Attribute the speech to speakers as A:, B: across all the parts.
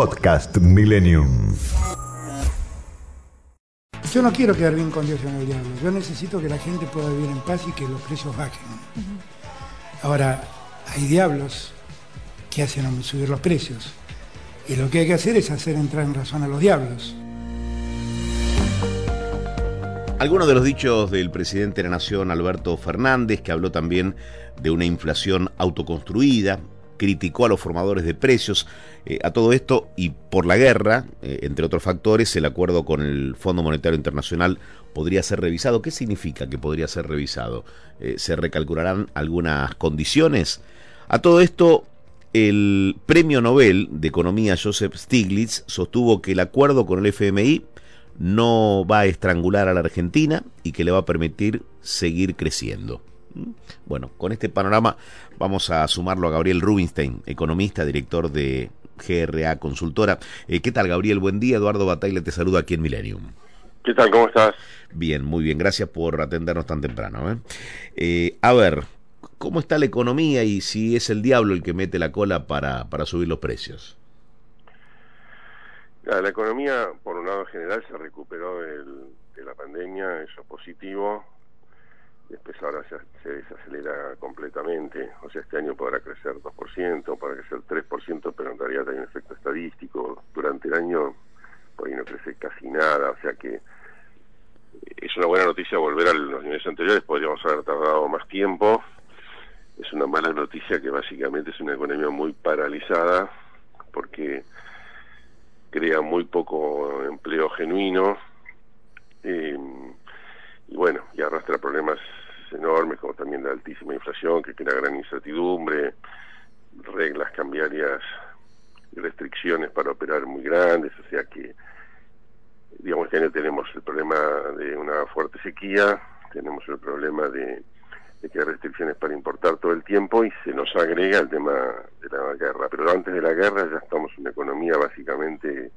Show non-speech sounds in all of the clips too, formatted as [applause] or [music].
A: Podcast Millennium.
B: Yo no quiero quedar bien con Dios y con el diablo. Yo necesito que la gente pueda vivir en paz y que los precios bajen. Ahora, hay diablos que hacen subir los precios. Y lo que hay que hacer es hacer entrar en razón a los diablos.
C: Algunos de los dichos del presidente de la Nación, Alberto Fernández, que habló también de una inflación autoconstruida, criticó a los formadores de precios. Eh, a todo esto y por la guerra, eh, entre otros factores, el acuerdo con el Fondo Monetario Internacional podría ser revisado. ¿Qué significa que podría ser revisado? Eh, ¿Se recalcularán algunas condiciones? A todo esto, el premio Nobel de Economía Joseph Stiglitz sostuvo que el acuerdo con el FMI no va a estrangular a la Argentina y que le va a permitir seguir creciendo. Bueno, con este panorama vamos a sumarlo a Gabriel Rubinstein, economista, director de GRA Consultora. Eh, ¿Qué tal, Gabriel? Buen día. Eduardo Bataille te saluda aquí en Millennium.
D: ¿Qué tal? ¿Cómo estás?
C: Bien, muy bien. Gracias por atendernos tan temprano. ¿eh? Eh, a ver, ¿cómo está la economía y si es el diablo el que mete la cola para, para subir los precios?
D: La, economía, por un lado general, se recuperó de la pandemia, eso es positivo después ahora se, se, desacelera completamente, o sea, este año podrá crecer 2%, podrá crecer 3%, pero en realidad hay un efecto estadístico, durante el año por ahí no crece casi nada, o sea que es una buena noticia volver a los niveles anteriores, podríamos haber tardado más tiempo, es una mala noticia que básicamente es una economía muy paralizada, porque crea muy poco empleo genuino, eh, y bueno, y arrastra problemas enormes, como también la altísima inflación, que crea gran incertidumbre, reglas cambiarias y restricciones para operar muy grandes, o sea que, digamos, este año tenemos el problema de una fuerte sequía, tenemos el problema de, que hay restricciones para importar todo el tiempo y se nos agrega el tema de la guerra. Pero antes de la guerra ya estamos en una economía básicamente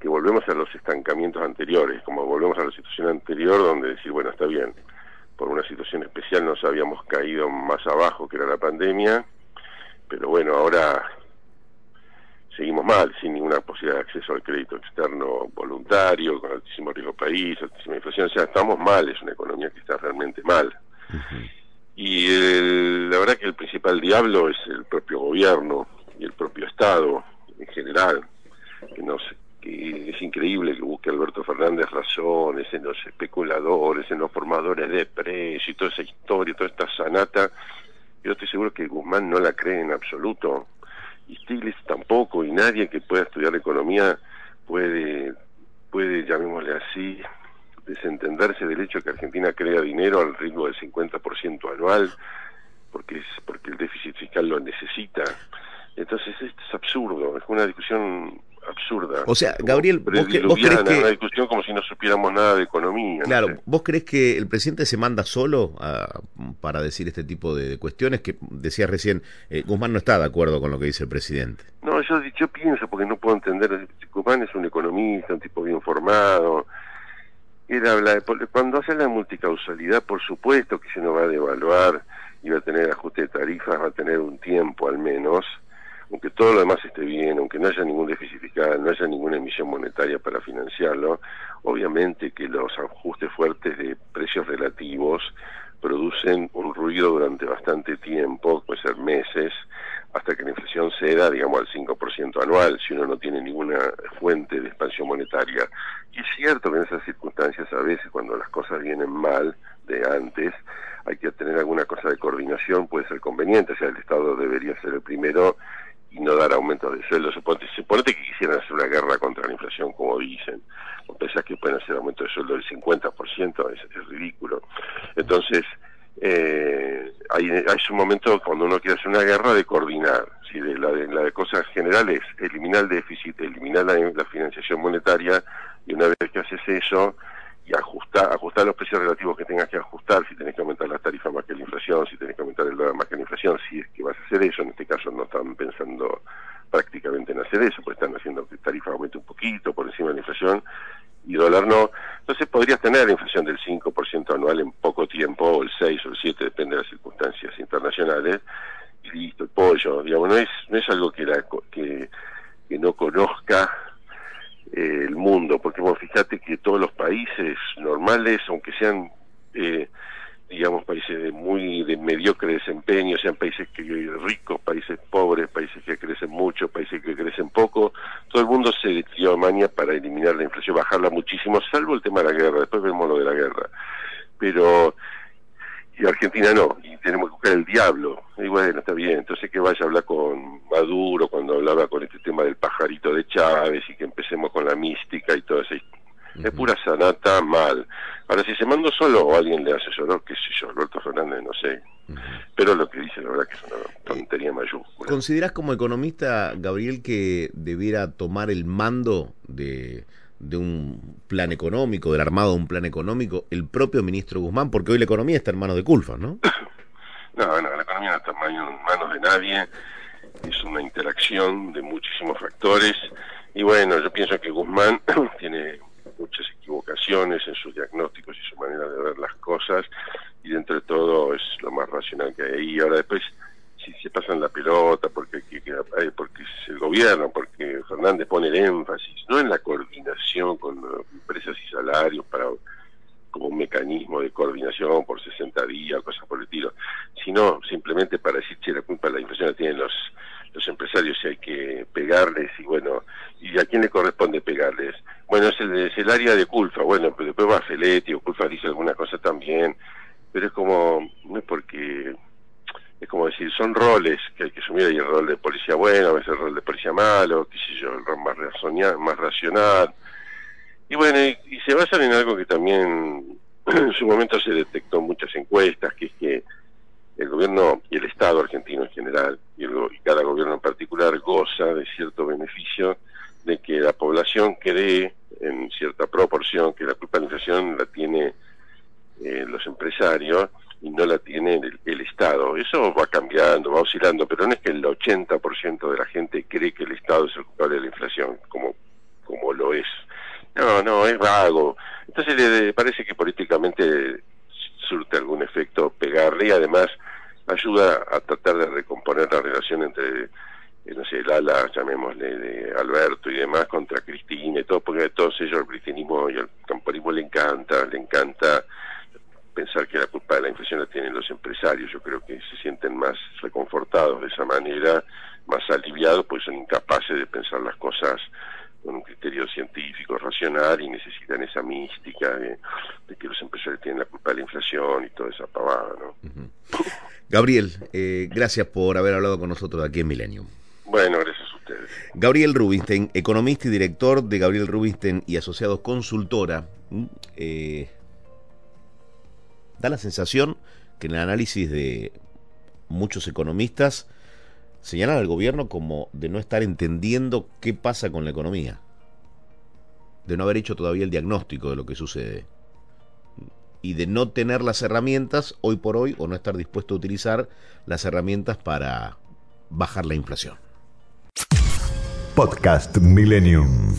D: que volvemos a los estancamientos anteriores, como volvemos a la situación anterior donde decir, bueno, está bien, por una situación especial nos habíamos caído más abajo que era la pandemia, pero bueno, ahora seguimos mal, sin ninguna posibilidad de acceso al crédito externo voluntario, con altísimo riesgo país, altísima inflación, o sea, estamos mal, es una economía que está realmente mal. Y la verdad que el principal diablo es el propio gobierno y el propio Estado en general, que no que es increíble que busque Alberto Fernández razones en los especuladores, en los formadores de precios y toda esa historia, toda esta sanata. Yo estoy seguro que Guzmán no la cree en absoluto, y Stiglitz tampoco, y nadie que pueda estudiar economía puede, puede llamémosle así, desentenderse del hecho de que Argentina crea dinero al ritmo del 50% anual, porque, es, porque el déficit fiscal lo necesita. Entonces esto es absurdo, es una discusión absurda.
C: O sea, Gabriel, vos, que, vos crees que...
D: Una discusión como si no supiéramos nada de economía.
C: Claro, ¿vos crees que el presidente se manda solo para decir este tipo de, cuestiones? Que decías recién, eh, Guzmán no está de acuerdo con lo que dice el presidente.
D: No, yo, yo pienso, porque no puedo entender, Guzmán es un economista, un tipo bien formado. Era cuando hace la multicausalidad, por supuesto que se nos va a devaluar y va a tener ajuste de tarifas, va a tener un tiempo al menos aunque todo lo demás esté bien, aunque no haya ningún déficit fiscal, no haya ninguna emisión monetaria para financiarlo, obviamente que los ajustes fuertes de precios relativos producen un ruido durante bastante tiempo, puede ser meses, hasta que la inflación ceda, digamos, al 5% anual, si uno no tiene ninguna fuente de expansión monetaria. Y es cierto que en esas circunstancias, a veces, cuando las cosas vienen mal de antes, hay que tener alguna cosa de coordinación, puede ser conveniente, o sea, el Estado debería ser el primero y no dar aumento de sueldo. Suponete, que quisieran hacer una guerra contra la inflación, como dicen. Pensás que pueden hacer aumento de sueldo del 50%, es, es ridículo. Entonces, eh, hay, hay un momento cuando uno quiere hacer una guerra de coordinar. ¿sí? De la, de, cosas generales, eliminar el déficit, eliminar la financiación monetaria y una vez que haces eso ajustar, los precios relativos que tengas que ajustar, si tenés que aumentar las tarifas más que la inflación, si tenés que aumentar el dólar más que la inflación, si es que vas a hacer eso, en este caso no están pensando prácticamente en hacer eso, pues están haciendo que tarifa aumente un poquito por encima de la inflación y dólar no. Entonces podrías tener la inflación del 5% anual en poco tiempo, o el 6 o el 7, depende de las circunstancias internacionales, y listo, el pollo, digamos, no es, no es algo que, la, que, que no conozca eh, el mundo, porque vos fíjate que todos los países normales, aunque sean, eh, digamos, países de muy de mediocre desempeño, sean países que, ricos, países pobres, países que crecen mucho, países que crecen poco, todo el mundo se dio a maña para eliminar la inflación, bajarla muchísimo, salvo el tema de la guerra, después vemos lo de la guerra. Pero y Argentina no, y tenemos que buscar el diablo. Y bueno, está bien, entonces que vaya a hablar con Maduro cuando hablaba con este tema del pajarito de Chávez y que empecemos con la mística y todo eso. Es pura sanata mal. Ahora, si se mandó solo o alguien le asesoró, qué sé yo, Alberto Fernández, no sé. Pero lo que dice, la verdad, que es una tontería mayúscula.
C: ¿Considerás como economista, Gabriel, que debiera tomar el mando de de un plan económico, del armado de un plan económico, el propio ministro Guzmán, porque hoy la economía está en manos de Culfa, ¿no? [coughs]
D: No, no, la economía no está en manos de nadie, es una interacción de muchísimos factores, y bueno, yo pienso que Guzmán [clears throat] tiene muchas equivocaciones en sus diagnósticos y su manera de ver las cosas, y dentro de todo es lo más racional que hay. Ahí. Ahora después si se pasan la pelota porque eh, porque es el gobierno, porque Fernández pone el énfasis, no en la coordinación con empresas y salarios para como un mecanismo de coordinación por 60 días, cosas por el estilo, sino simplemente para decir, que la culpa de la inflación la tienen los, los empresarios y hay que pegarles y bueno, ¿y a quién le corresponde pegarles? Bueno, es el, el de culpa, bueno, pero después va Feletti o culpa dice alguna cosa también, pero es como, no es porque es como decir, son roles que hay que asumir, hay el rol de policía bueno, a veces el rol de policía malo, qué sé yo, el rol más, más racional. Y bueno, y, se basan en algo que también en su momento se detectó en muchas encuestas, que es que el gobierno y el Estado argentino en general, y, y cada gobierno en particular, goza de cierto beneficio de que la población cree en cierta proporción que la culpa de la inflación la tiene eh, los empresarios y no la tiene el, el, Estado. Eso va cambiando, va oscilando, pero no es que el 80% de la gente cree que el Estado es el culpable de la inflación, como, como lo es. No, no, es vago. Entonces le parece que políticamente surte algún efecto pegarle y además ayuda a tratar de recomponer la relación entre no sé, el ala, llamémosle, de Alberto y demás, contra Cristina y todo, porque a todos ellos el cristianismo y el camporismo le encanta, le encanta pensar que la culpa de la inflación la tienen los empresarios. Yo creo que se sienten más reconfortados de esa manera, más aliviados, pues son incapaces de pensar las cosas con un criterio científico, racional, y necesitan esa mística de, que los empresarios tienen la culpa de la inflación y toda esa pavada, ¿no?
C: Gabriel, eh, gracias por haber hablado con nosotros aquí en Millennium.
D: Bueno, gracias a ustedes.
C: Gabriel Rubinstein, economista y director de Gabriel Rubinstein y Asociados Consultora. Eh, da la sensación que en el análisis de muchos economistas señalan al gobierno como de no estar entendiendo qué pasa con la economía, de no haber hecho todavía el diagnóstico de lo que sucede y de no tener las herramientas hoy por hoy o no estar dispuesto a utilizar las herramientas para bajar la inflación.
A: Podcast Millennium.